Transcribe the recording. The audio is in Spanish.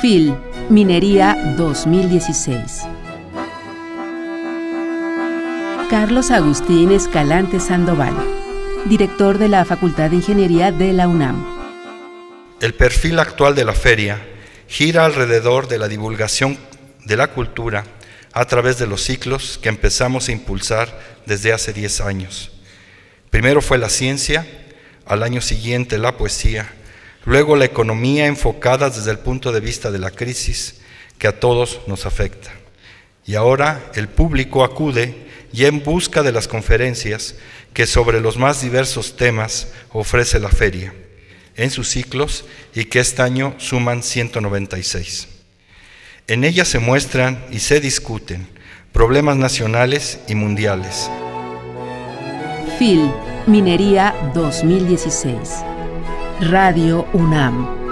FIL, Minería 2016. Carlos Agustín Escalante Sandoval, director de la Facultad de Ingeniería de la UNAM. El perfil actual de la feria gira alrededor de la divulgación de la cultura a través de los ciclos que empezamos a impulsar desde hace 10 años. Primero fue la ciencia, al año siguiente la poesía, luego la economía enfocada desde el punto de vista de la crisis que a todos nos afecta. Y ahora el público acude ya en busca de las conferencias que sobre los más diversos temas ofrece la feria en sus ciclos y que este año suman 196. En ellas se muestran y se discuten problemas nacionales y mundiales. FIL, Minería 2016. Radio UNAM.